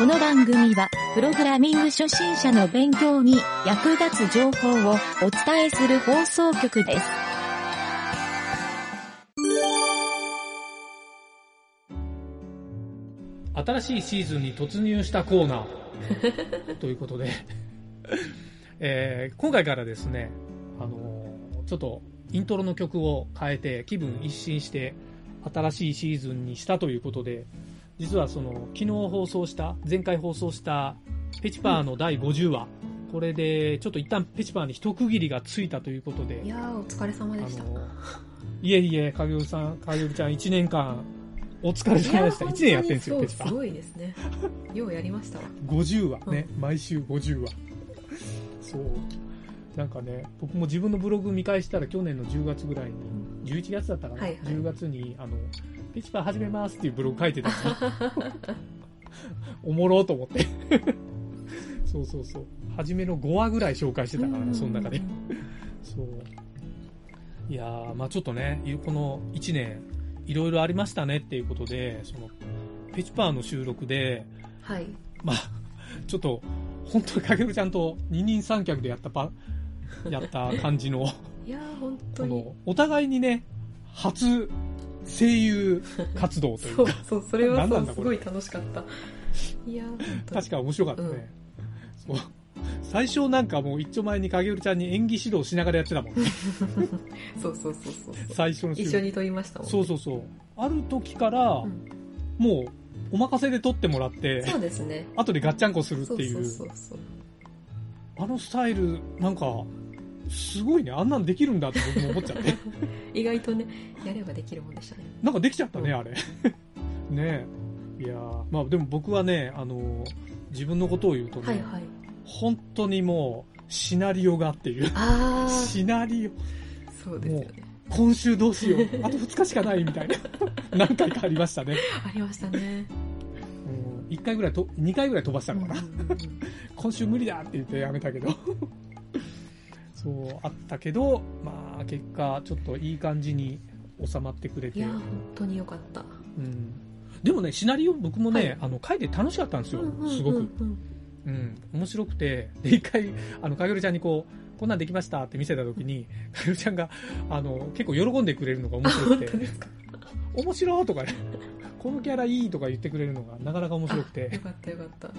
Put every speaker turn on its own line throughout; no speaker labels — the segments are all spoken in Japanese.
この番組は、プログラミング初心者の勉強に役立つ情報をお伝えする放送局です。
新しいシーズンに突入したコーナー ということで、えー今回からですね、あのーちょっとイントロの曲を変えて気分一新して新しいシーズンにしたということで、実はその昨日放送した、前回放送したペチパーの第50話、これでちょっと一旦ペチパーに一区切りがついたということで
い、やーお疲れ様でした
いえいえ、影織さん、影織ちゃん1年間お疲れ様でした。1年やってんですよ、ペチパー
す。ごいですねようやりましたわ
50話ね、毎週50話。そう。なんかね、僕も自分のブログ見返したら去年の10月ぐらいに、11月だったかな、
はいはい
10月に、あの、ペチパー始めますっていうブログ書いてたの おもろーと思って。そうそうそう。初めの5話ぐらい紹介してたからね、その中で。そう。いやー、まあちょっとね、いこの1年、いろいろありましたねっていうことで、その、ペチパーの収録で、
はい
まあ、ちょっと、本当にかけるちゃんと二人三脚でやったパ、やった感じの、
いやー本当
そ
に
の、お互いにね、初声優活動という
そう
か、
そうそれはそうすごい楽しかった。いや
確か面白かったね。そう。最初なんかもう一丁前に影るちゃんに演技指導しながらやってたもんね。
そうそうそうそう
最初の週。
一緒に撮りましたもんね。
そうそうそう。ある時から、
うん。
もう、お任せで撮ってもらって、
そうですね。
後でガッチャンコするっていう、
そうそうそう。
あのスタイル、なんか、すごいね。あんなんできるんだって僕も思っちゃって。
意外とねやればできるもんでしたね
なんかできちゃったね、
うん
あれ。ねえ。いやーまあでも僕はね、あのー自分のことを言うとね、
はいはい
本当にもう、シナリオがっていう。シナリオ、
そうですよね
今週どうしよう。あと2日しかないみたいな。何回かありましたね。
ありましたね
うん、1回ぐらいと、2回ぐらい飛ばしたのかな。今週無理だって言ってやめたけど。そう、あったけど、まあ結果、ちょっといい感じに収まってくれて。
いやー本当によかった
うんでもね、シナリオ僕もね、
はい
あの、書いて楽しかったんですよ。すごく。うん。面白くて、で、一回、あの、かげるちゃんにこう、こんなんできましたって見せたときに、かげるちゃんが、あの、結構喜んでくれるのが面
あ
白くて、面白いとかね、このキャラいいとか言ってくれるのがなかなか面白く
あよ
て、
かったよかった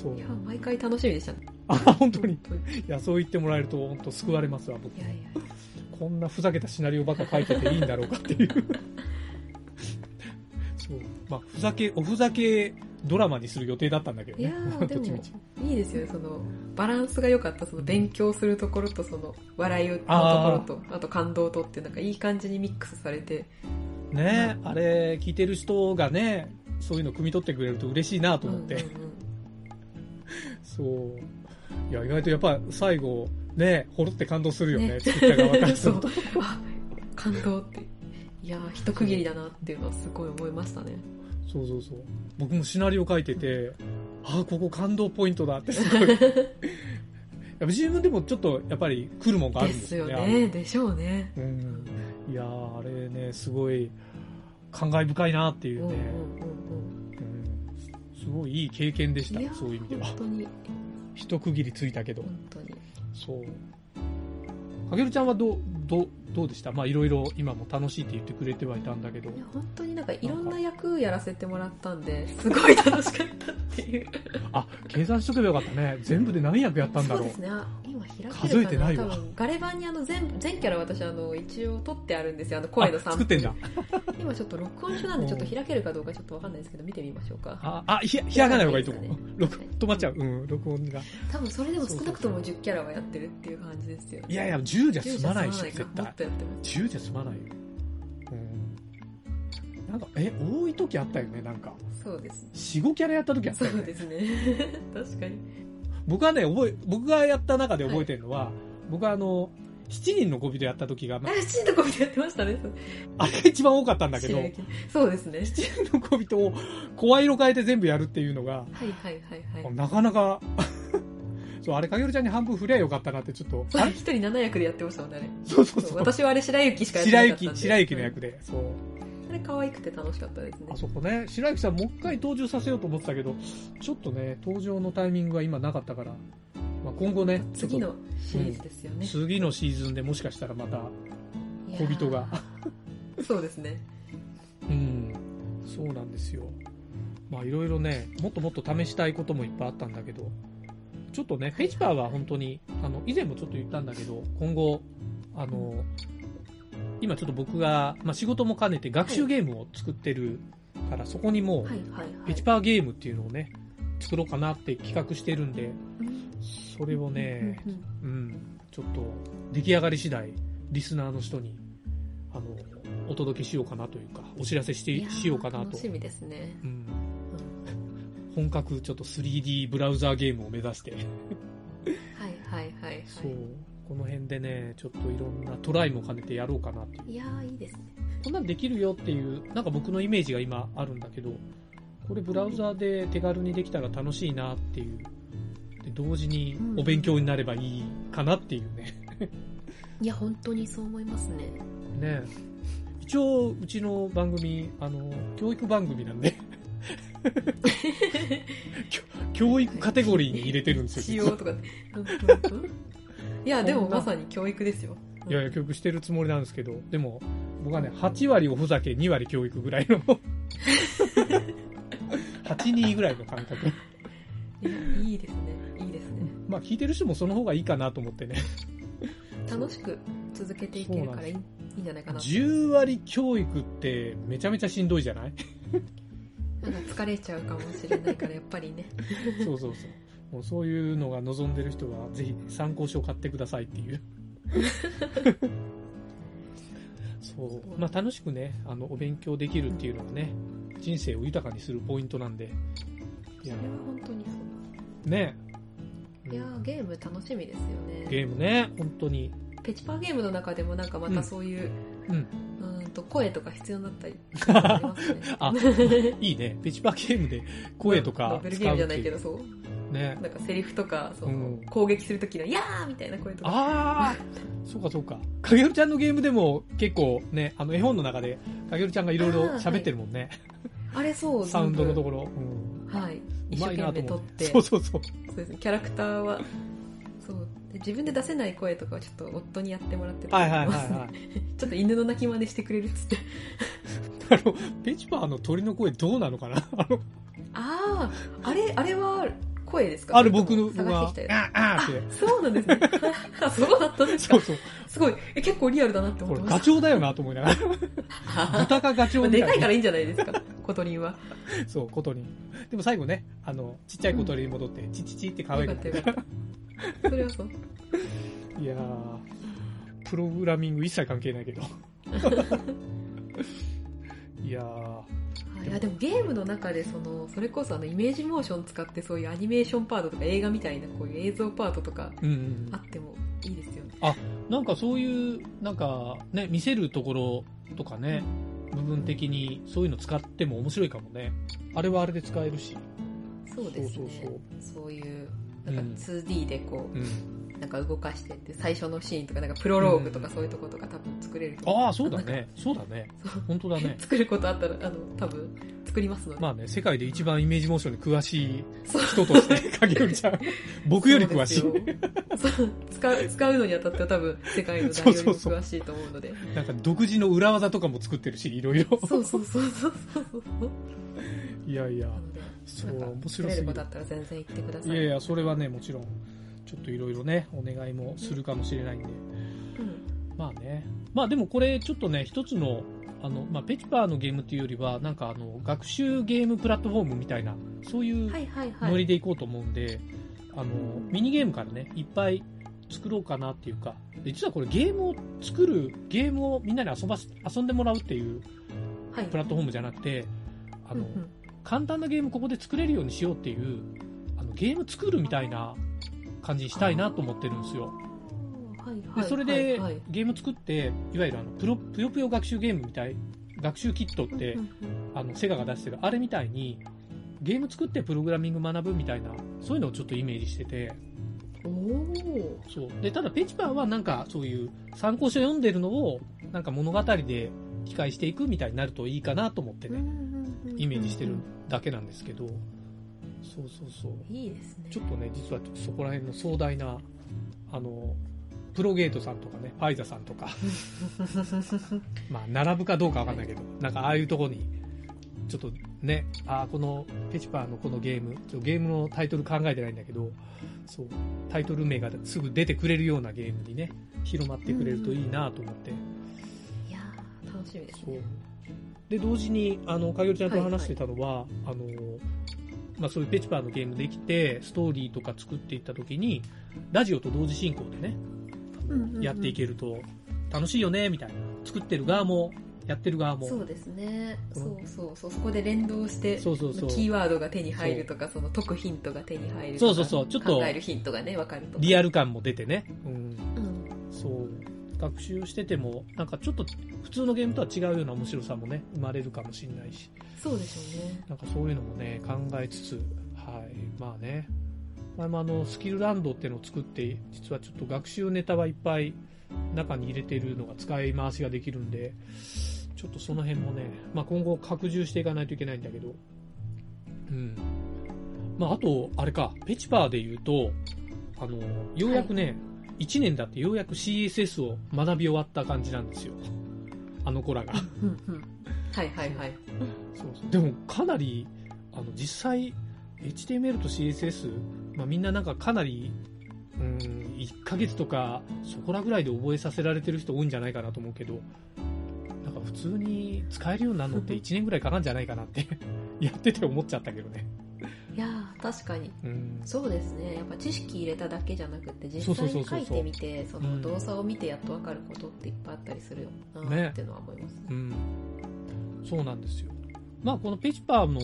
そう
い。や毎回楽しみでしたね
あ、本当に。いや、そう言ってもらえると、本当救われますわ、僕
い。やいや
こんなふざけたシナリオばっか書いてていいんだろうかっていう。そう。まあ、ふざけ、おふざけドラマにする予定だったんだけど
いや でも。いいですよねそのバランスが良かったその勉強するところとその笑いのところとあと感動とってなんかいい感じにミックスされて
ねあれ、聞いてる人がね、そういうの汲み取ってくれると嬉しいなと思って。
うんうんうん
そう。いや、意外とやっぱ最後、ね、ほろって感動するよね、
ね
作った側からすると。
あ感動っていやー一区切りだなっていうのはすごい思いましたね
そうそうそう。僕もシナリオ書いてて、ああ、ここ感動ポイントだってすごい。やっぱ自分でもちょっとやっぱり来るもんがあるん
で
ですすよ
よ
ね。
ねでしょうね
うん。いやーあれね、すごい感慨深いなっていうね。すごいいい経験でしたそういう意味では一区切りついたけど。
本当に
そう。かけるちゃんはどう、どう、どうでした？まあいろいろ今も楽しいって言ってくれてはいたんだけど。
本当になんかいろんな役やらせてもらったんですごい楽しかったっていう。
あ、計算しとけばよかったね。全部で何役やったんだろう。
そうです。ね。あ今開け
数えてないわ。
多分。ガレ版にあの全全キャラ私あの一応撮ってあるんですよ。あの声の
あ
サンプル。
作ってんだ。
今ちょっと録音中なんでちょっと開けるかどうかちょっとわかんないですけど見てみましょうか。
あ、あ、ひ、ひらがない方がいいと思う。録、止まっちゃう。うん、録音が。
多分それでも少なくとも10キャラはやってるっていう感じですよ。
いやいや、10じゃ
10
済まないでしょ、絶対
っ。とやってます
10じゃ済まないよ。うん。なんか、え、多い時あったよね、なんか。
そうです
4、5キャラやった時あったよね。
そうですね 確かに
僕はね、覚え、僕がやった中で覚えてるのは、僕はあの、7人の小人やった時が、ま
あ七人のコビでやってましたね
あれが一番多かったんだけど、
そうですね
7人の小人を声色変えて全部やるっていうのが、
はいはいはいはい
なかなか、そう、あれ、かげるちゃんに半分振りゃよかったなってちょっと、あれ？
一人7役でやってましたもんねあれ
そうそうそう。
私はあれ白雪しかやってな
白雪、
かったんで
白雪の役で、そう。
あれ可愛くて楽しかったですね
あ。そこね、白雪さんもう一回登場させようと思ってたけど、ちょっとね、登場のタイミングが今なかったから、まあ、今後ね、
次のシリーズですよね。
次のシーズンでもしかしたらまた、小人が。
ーそうですね。
うん、そうなんですよ。まあいろいろね、もっともっと試したいこともいっぱいあったんだけど、ちょっとね、ペチパーは本当に、あの、以前もちょっと言ったんだけど、今後、あの、今ちょっと僕が、まあ仕事も兼ねて学習ゲームを作ってるから、そこにもう、
はいはいはい。
ペチパーゲームっていうのをね、作ろうかなって企画してるんで、
うん
それをね、
うん
ちょっと出来上がり次第、リスナーの人に、あの、お届けしようかなというか、お知らせしてしようかなと
楽。しみですね。
うん、
うん
本格ちょっと 3D ブラウザーゲームを目指して、
はいはいはいはい。
そう、この辺でね、ちょっといろんなトライも兼ねてやろうかなっていう。
いやーいいですね。
こんなんできるよっていう、なんか僕のイメージが今あるんだけど、これブラウザーで手軽にできたら楽しいなっていう。で同時にお勉強になればいいかなっていうね。
いや、本当にそう思いますね。
ね一応、うちの番組、あの、教育番組なんで、教 教育カテゴリーに入れてるんですよ。
とか。いや、でもまさに教育ですよ。
いやいや、教育してるつもりなんですけど、でも、僕はね、8割おふざけ、2割教育ぐらいの、8、2ぐらいの感覚。
いや、いいですね。いいですね。
まあ、聞いてる人もその方がいいかなと思ってね。
楽しく続けていけるからいいいいんじゃないかな。
10割教育ってめちゃめちゃしんどいじゃない？
なんか疲れちゃうかもしれないから、やっぱりね。
そうそうそう。もうそういうのが望んでる人は、ぜひ参考書を買ってくださいっていう。そう。まあ楽しくね、あの、お勉強できるっていうのはね、人生を豊かにするポイントなんで。いや
それは本当にそう。
ね。
いやーゲーム楽しみですよね。
ゲームね、本当に。
ペチパーゲームの中でもなんかまたそういう、
うん。
うーんと声とか必要になったりありますね。
あ、いいね。ペチパーゲームで声とか
ノベルゲームじゃないけど、
使
そう。
ね。
なんかセリフとか、その、
うん
攻撃するときの、やーみたいな声とか。
ああ、そうかそうか。かげるちゃんのゲームでも結構ね、あの絵本の中で、かげるちゃんがいろいろ喋ってるもんね。
あれそう、
サウンドのと
こ
ころ。うん。
はい。
う
一生懸命撮っ
て。
て。
そうそうそう。
そうですね、キャラクターは、自分で出せない声とかはちょっと夫にやってもらってた
はいはいはい
り。ちょっと犬の鳴き真似してくれるっつって。
あの、ペチパーの鳥の声どうなのかな？あの、
ああ、あれ、あれは声ですか？
ある僕の
探してきたや
ああ。
そうなんですね。あ そうだったんですか
そうそう。
すごい。え、結構リアルだなって思ってまし
チョウだよなと思いながら。
た。
豚かガチョ
まあ
ウ。
でかいからいいんじゃないですか、コトリンは。
そう、小鳥。でも最後ね、あの、ちっちゃい小鳥に戻って、チチチって可愛
よ
くな
ったよかった。それはそう。
いやー、プログラミング一切関係ないけど。いやー、
いやでもゲームの中でそのそれこそあのイメージモーション使ってそういうアニメーションパートとか映画みたいなこういう映像パートとか
うんうん
あってもいいですよね。
なんかそういう、なんかね、見せるところとかね、部分的にそういうの使っても面白いかもね。あれはあれで使えるし。
そうですね。
そうそう
そういうなんか
うん
2D でこ
うん。
う、なんか動かしてって最初のシーンとかなんかプロローグとかそういうとことか多分作れると思
ああ、そうだね。そうだね。本当だね。
作ることあったらあの多分作りますので。
まあね、世界で一番イメージモーションに詳しい人として、影よりちゃん、僕より詳しい。
使う使うのにあたっては多分世界の誰よりも詳しいと思うので。
なんか独自の裏技とかも作ってるし、いろいろ。
そうそうそうそうそうそう。
いやいやそう、面白すぎる。
ことあったら全然言ってください。
いやいや、それはね、もちろん、ちょっといろいろね、お願いもするかもしれないんで。
うん
まあね。まあでもこれちょっとね、一つの、あの、まあ、ペチパーのゲームっていうよりは、なんかあの、学習ゲームプラットフォームみたいな、そういう
はいはいはい。
ノリでいこうと思うんで、あの、ミニゲームからね、いっぱい作ろうかなっていうか、で実はこれゲームを作る、ゲームをみんなに遊ばす、遊んでもらうっていう
はい、
プラットフォームじゃなくて、あの、
うんうん
簡単なゲームここで作れるようにしようっていう、あの、ゲーム作るみたいな感じにしたいなと思ってるんですよ。でそれでゲーム作って、いわゆるあのプロぷよぷよ学習ゲームみたい、学習キットって
うん、うん。
あのセガが出してるあれみたいに、ゲーム作ってプログラミング学ぶみたいな、そういうのをちょっとイメージしてて、
おお
そう。で、ただペチパーはなんかそういう参考書読んでるのを、なんか物語で機械していくみたいになるといいかなと思ってね、イメージしてる
うん
だけなんですけど、そうそうそう。
いいですね。
ちょっとね、実はそこら辺の壮大な、あの、プロゲートさんとかね、ファイザさんとか、まあ、並ぶかどうかわかんないけど、なんかああいうとこに、ちょっとね、ああ、このペチパーのこのゲーム、ちょゲームのタイトル考えてないんだけど、そう、タイトル名がすぐ出てくれるようなゲームにね、広まってくれるといいなと思って、
いやー楽しみですね。。
で、同時に、あの、かげるちゃんと話してたのは、あの、まあ、そういうペチパーのゲームできて、ストーリーとか作っていった時に、ラジオと同時進行でね、
うんうんうん
やっていけると楽しいよね、みたいな。作ってる側も、やってる側も。
そうですね。
この
そうそうそう。そこで連動して、
そうそうそう
キーワードが手に入るとか、その解くヒントが手に入るとか。
そうそうそうちょっと
考えるヒントがね、わかるとか。
リアル感も出てね。うん。
うん。
そう。学習してても、なんかちょっと普通のゲームとは違うような面白さもね、生まれるかもしれないし。
そうでしょうね。
なんかそういうのもね、考えつつ、はい、まあね、前もあの、スキルランドっていうのを作って、実はちょっと学習ネタはいっぱい中に入れてるのが使い回しができるんで、ちょっとその辺もね、まあ今後拡充していかないといけないんだけど、うん。まああと、あれか、ペチパーで言うと、あの、ようやくね、1年だってようやく CSS を学び終わった感じなんですよ。あの子らが。
はいはいはい。
そうそうでもかなりあの実際 HTML と CSS、まあ、みんななんかかなりうん1ヶ月とかそこらぐらいで覚えさせられてる人多いんじゃないかなと思うけどなんか普通に使えるようになるのって1年ぐらいかかるんじゃないかなってやってて思っちゃったけどね
いやー確かに。
うん
そうですね。やっぱ知識入れただけじゃなくて、実際に書いてみて、そ
うん
の動作を見てやっとわかることっていっぱいあったりするよな
ね
っていうのは思いますね。
うんそうなんですよまあこのペチパーの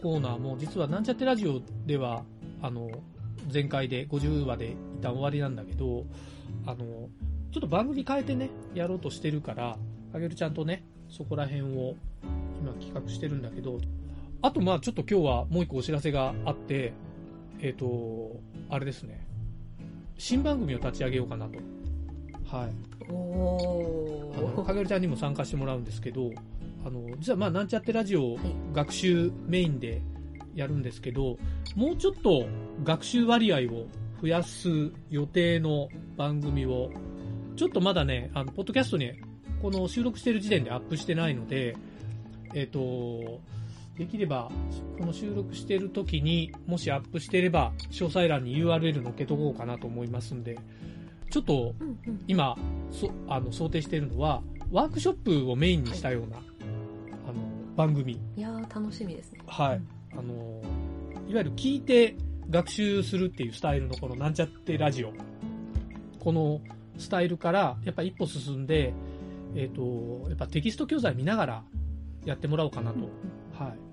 コーナーも実はなんちゃってラジオではあの前回で50話で一旦終わりなんだけどあのちょっと番組変えてねやろうとしてるからあげるちゃんとねそこら辺を今企画してるんだけどあとまあちょっと今日はもう一個お知らせがあってえっ、とあれですね。新番組を立ち上げようかなと。はい。
お
あの
ー。
かげるちゃんにも参加してもらうんですけどあの実はまあなんちゃってラジオ
はい
学習メインでやるんですけどもうちょっと学習割合を増やす予定の番組をちょっとまだねあのポッドキャストにこの収録してる時点でアップしてないのでえっ、とできればこの収録してる時にもしアップしてれば詳細欄に URL 載っけとこうかなと思いますんでちょっと今そあの想定しているのはワークショップをメインにしたような、あの番組、
いやー楽しみですね。
はい。あのいわゆる聞いて学習するっていうスタイルのこのなんちゃってラジオ。このスタイルからやっぱ一歩進んで、えー、とやっぱテキスト教材見ながらやってもらおうかなと、はい、
うん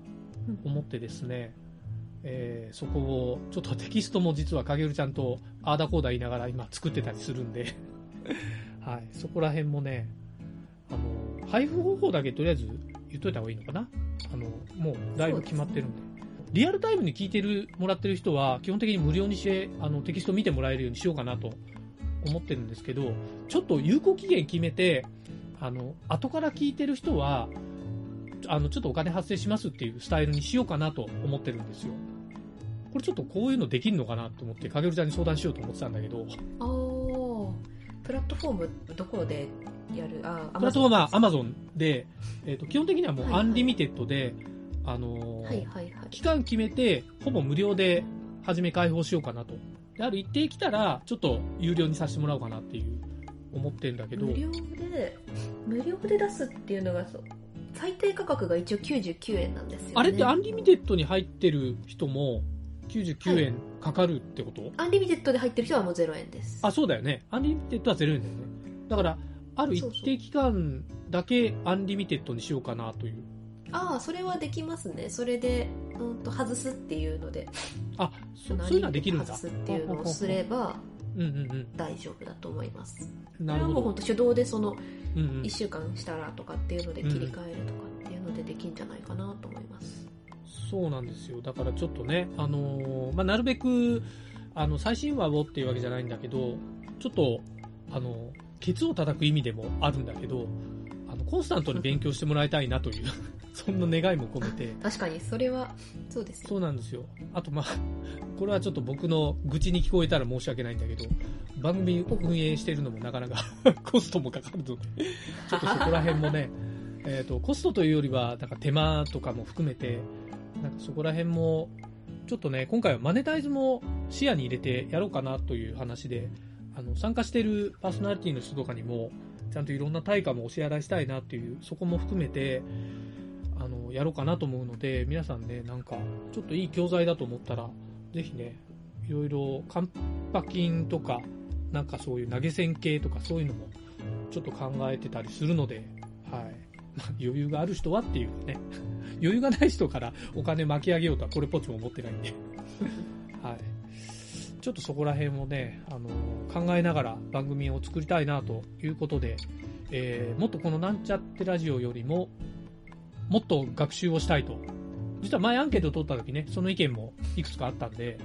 思ってですね、えーそこをちょっとテキストも実は影るちゃんとあーだこーだ言いながら今作ってたりするんで、はい、そこら辺もねあの配布方法だけとりあえず言っといた方がいいのかな？あのもうだいぶ決まってるんで。リアルタイムに聞いてるもらってる人は基本的に無料にしてあのテキスト見てもらえるようにしようかなと思ってるんですけどちょっと有効期限決めてあの後から聞いてる人はあのちょっとお金発生しますっていうスタイルにしようかなと思ってるんですよ。これちょっとこういうのできるのかなと思ってかげるちゃんに相談しようと思ってたんだけど。
あープラットフォームどこでやる？あ
プラットフォームは
Amazon
で、えー、と基本的にはもう Unlimited で、あのー
はいはいはい。
期間決めてほぼ無料で初め開放しようかなと。である一定来たらちょっと有料にさせてもらおうかなっていう思ってるんだけど。
無料で、無料で出すっていうのがそう、最低価格が一応99円なんですよね。
あれってアンリミテッドに入ってる人も99円かかるってこと、
Unlimited で入ってる人はもう0円です。
あそうだよね。 Unlimited は0円だよね。だからある一定期間だけ Unlimited にしようかなという。
ああ、それはできますね。それで、うんと、外すっていうので、
あそそういうのはできるんだ。
外すっていうのをすれば大丈夫だと思います。
うんなるほど
これはもう本当手動でその
うんうん
1週間したらとかっていうので切り替えるとかっていうのでできんじゃないかなと思います。
そうなんですよ。だからちょっとね、あのーまあ、なるべく、あの、最新話をっていうわけじゃないんだけど、ちょっと、あの、ケツを叩く意味でもあるんだけど、あの、コンスタントに勉強してもらいたいなという、そんな願いも込めて、
確かに、それは、そうですよ。
そうなんですよ。あと、まあ、これはちょっと僕の愚痴に聞こえたら申し訳ないんだけど、番組運営してるのもなかなか コストもかかるので、ちょっとそこら辺もね、えっ、と、コストというよりは、なんか手間とかも含めて、なんかそこら辺も、ちょっとね、今回はマネタイズも視野に入れてやろうかなという話で、あの、参加してるパーソナリティの人とかにも、ちゃんといろんな対価もお支払いしたいなっていう、そこも含めて、あの、やろうかなと思うので、皆さんね、なんか、ちょっといい教材だと思ったら、ぜひね、いろいろ、カンパ金とか、なんかそういう投げ銭系とかそういうのも、ちょっと考えてたりするので、はい。まあ余裕がある人はっていうね、余裕がない人からお金巻き上げようとはこれっぽっちも思ってないんで、はい。ちょっとそこら辺をね、あの考えながら番組を作りたいなということで、えーもっとこのなんちゃってラジオよりも、もっと学習をしたいと。実は前アンケートを取った時ね、その意見もいくつかあったんで、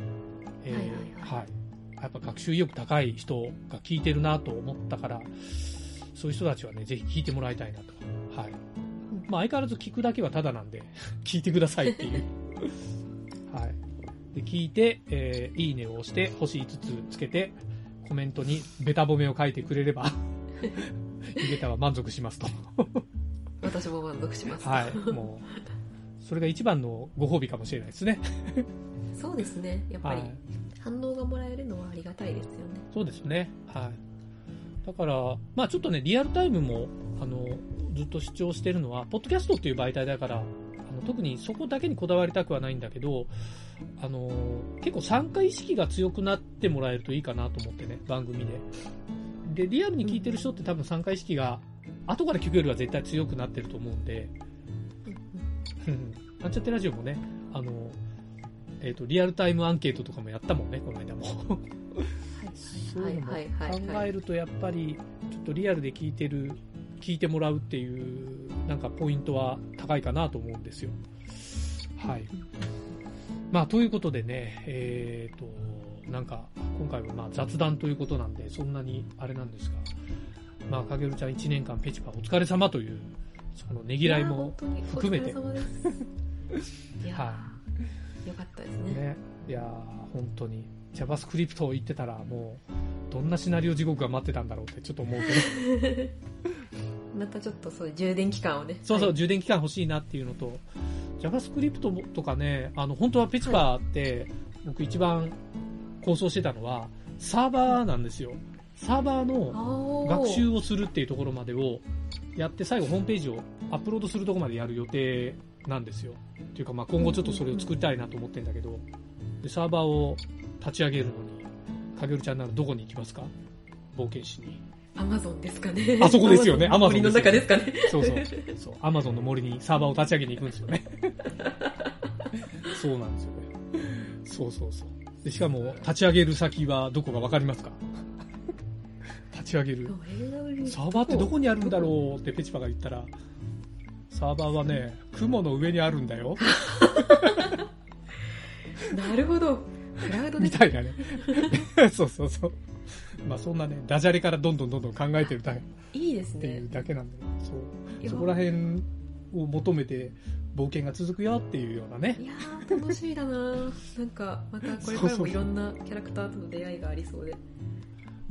えー
はいはい
はい。やっぱ学習意欲高い人が聞いてるなと思ったから、そういう人たちはね、ぜひ聞いてもらいたいなと。はい。まあ相変わらず聞くだけはタダなんで、聞いてくださいっていう。はい。で、聞いて、えーいいねを押して、星5つつけて、コメントにベタ褒めを書いてくれれば、ゆげたは満足しますと。
私も満足します。
はい。もう、それが一番のご褒美かもしれないですね。
そうですね。やっぱり
はい。
反応がもらえるのはありがたいですよね。
そうですね。はい。だから、まあちょっとね、リアルタイムも、あの、ずっと主張してるのは、ポッドキャストっていう媒体だから、あの特にそこだけにこだわりたくはないんだけど、あの、結構参加意識が強くなってもらえるといいかなと思ってね、番組で。で、リアルに聞いてる人って多分参加意識が、後から聞くよりは絶対強くなってると思うんで、なん。ちゃってラジオもね、あの、えっ、と、リアルタイムアンケートとかもやったもんね、この間も。そういうのも考えるとやっぱりちょっとリアルで聞いてる聞いてもらうっていうなんかポイントは高いかなと思うんですよ。はい。まあということでねえっ、となんか今回はまあ雑談ということなんでそんなにあれなんですが。まあかげるちゃん1年間ペチパお疲れ様というそのねぎらいも含めて。
いやよかったですね。
ねいやー本当に JavaScript を言ってたらもうどんなシナリオ地獄が待ってたんだろうってちょっと思うけど
またちょっとそういう充電期間をね。
そうそう、
はい
充電期間欲しいなっていうのと、JavaScript とかね、あの、本当はペチパーって、僕一番構想してたのは、サーバーなんですよ。サーバーの学習をするっていうところまでをやって、最後ホームページをアップロードするところまでやる予定なんですよ。っていうか、まあ今後ちょっとそれを作りたいなと思ってるんだけど、で、サーバーを立ち上げるのに、かげるちゃんならどこに行きますか？冒険しに。
アマゾンですかね。
あそこですよね
Amazon の森の中ですかね。
そうそう。そう。アマゾンの森にサーバーを立ち上げに行くんですよね。そうなんですよね。そうそうそう。でしかも、立ち上げる先はどこかわかりますか？立ち上げる。サーバーってどこにあるんだろうってペチパが言ったら、サーバーはね、雲の上にあるんだよ。
う なるほど。クラウドで
みたいなね。そうそうそう。まあそんなね、ダジャレからどんどんどんどん考えてるだけ
いいですね
っていう。だけなんで、
い
そう。
や
そこら辺を求めて冒険が続くよっていうようなね。
いやー、楽しみだななんか、またこれからもいろんなキャラクターとの出会いがありそうで。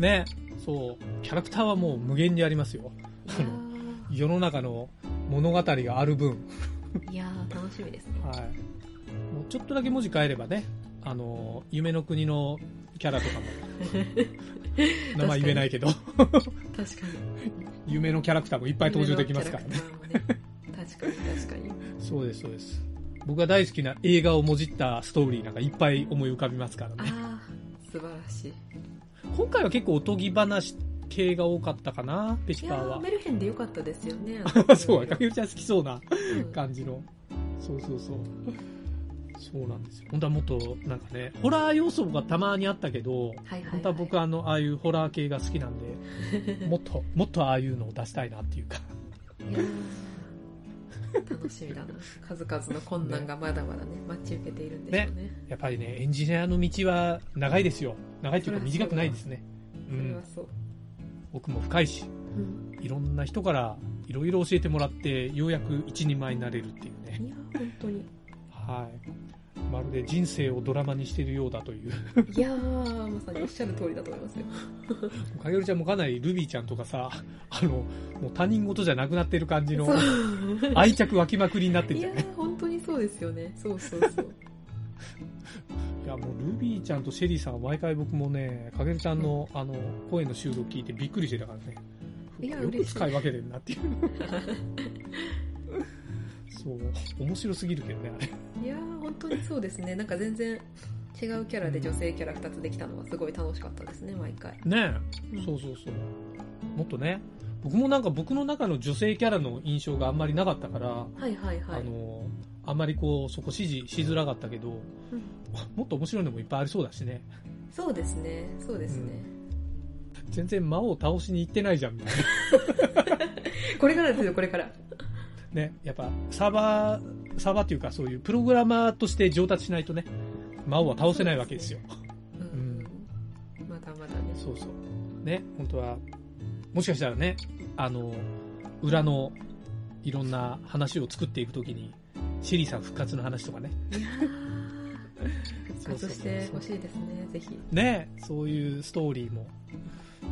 ね。そう。キャラクターはもう無限にありますよ。の世の中の物語がある分、
ーいやー楽しみですね。
はい。もうちょっとだけ文字変えればね、あの、夢の国のキャラとかも、名前言えないけど、
確かに。
夢のキャラクターもいっぱい登場できますからね。
ね。確かに確かに。
そうです、そうです。僕が大好きな映画をもじったストーリーなんかいっぱい思い浮かびますからね。
あー、素晴らしい。
今回は結構おとぎ話系が多かったかな、ペチ
いやー、
は
メ。ルヘンでよかったですよね。
そう、かけるちゃん好きそうな
うん
感じの。そうそうそう。そうなんですよ。本当はもっと、なんかね、ホラー要素がたまにあったけど、
はいはい、はい。
本当は僕はあの、ああいうホラー系が好きなんで、もっと、もっとああいうのを出したいなっていうか。
楽しみだな。数々の困難がまだまだね、待ち受けているんでしょうね。
やっぱりね、エンジニアの道は長いですよ。長いっていうか短くないですね。うん
それは。そう。
僕も深いし、
うん。
いろんな人からいろいろ教えてもらって、ようやく一人前になれるっていうね。
いや、本当に。
はい。まるで人生をドラマにしているようだという。
いやー、まさにおっしゃる通りだと思いますよ。
かげるちゃんもかなりルビーちゃんとかさ、あの、もう他人事じゃなくなってる感じの愛着湧きまくりになってる
いや
じゃんね。
ー、本当にそうですよね。そうそうそう。
いや、もうルビーちゃんとシェリーさん、毎回僕もね、かげるちゃんの、あの、声の収録聞いてびっくりしてたからね。
いや
よく
嬉しい
使い分けてるなっていう。そう、面白すぎるけどね、あれ。
いやー、本当にそうですね。なんか全然違うキャラで女性キャラ2つできたのはすごい楽しかったですね、毎回。
ねえ、
うん
そうそうそう。もっとね、僕もなんか僕の中の女性キャラの印象があんまりなかったから、
はいはいはい。
あの、あんまりこう、そこ支持しづらかったけど、
うん
もっと面白いのもいっぱいありそうだしね。
そうですね、そうですね。
全然魔王倒しに行ってないじゃん、みたいな。
これからですよ、これから。
ね、やっぱサーバー、サーバーっていうかそういうプログラマーとして上達しないとね、魔王は倒せないわけですよ。
うん。まだまだね。
そうそう。ね、本当は、もしかしたらね、あの、裏のいろんな話を作っていくときに、シェリーさん復活の話とかね。
復活してほしいですね、ぜひ。
ね、そういうストーリーも。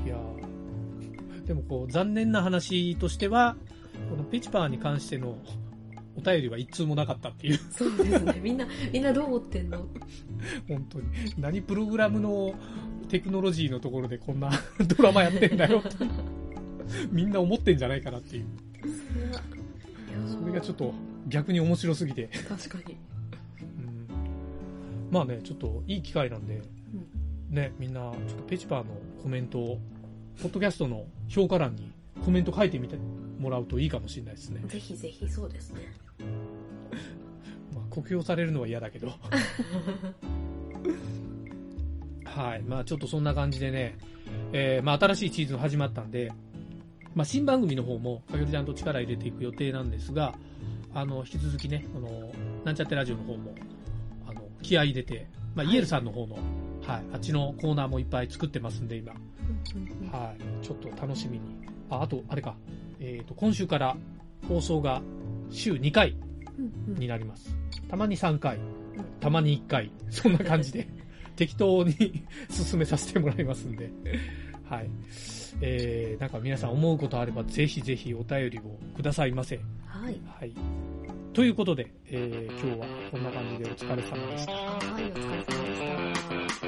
いやーでもこう、残念な話としては、このペチパーに関してのお便りは一通もなかったっていう、
そうですね。みんな、みんなどう思ってんの？
本当に。何プログラムのテクノロジーのところでこんな ドラマやってんだよ。みんな思ってんじゃないかなっていう。それがちょっと逆に面白すぎて。
確かに。
うんまあね、ちょっといい機会なんで、ね、みんな、ちょっとペチパーのコメントを、ポッドキャストの評価欄にコメント書いてみてもらうといいかもしれないですね。
ぜひぜひそうですね。
まあ、酷評されるのは嫌だけど。はい。まあ、ちょっとそんな感じでね、えーまあ、新しいシーズン始まったんで、まあ、新番組の方も、かげるちゃんと力入れていく予定なんですが、あの、引き続きね、この、なんちゃってラジオの方も、あの、気合い入れて、まあ、イエルさんの方の、はい、あっちのコーナーもいっぱい作ってますんで、今。はい。ちょっと楽しみに。あ、あと、あれか。えっ、と、今週から放送が週2回になります。たまに3回、たまに1回、そんな感じで、適当に進めさせてもらいますんで。はい。えー、なんか皆さん思うことあれば、ぜひぜひお便りをくださいませ。
はい。
はい。ということで、えー、今日はこんな感じでお疲れ様でした。
はい、お疲れ様でした。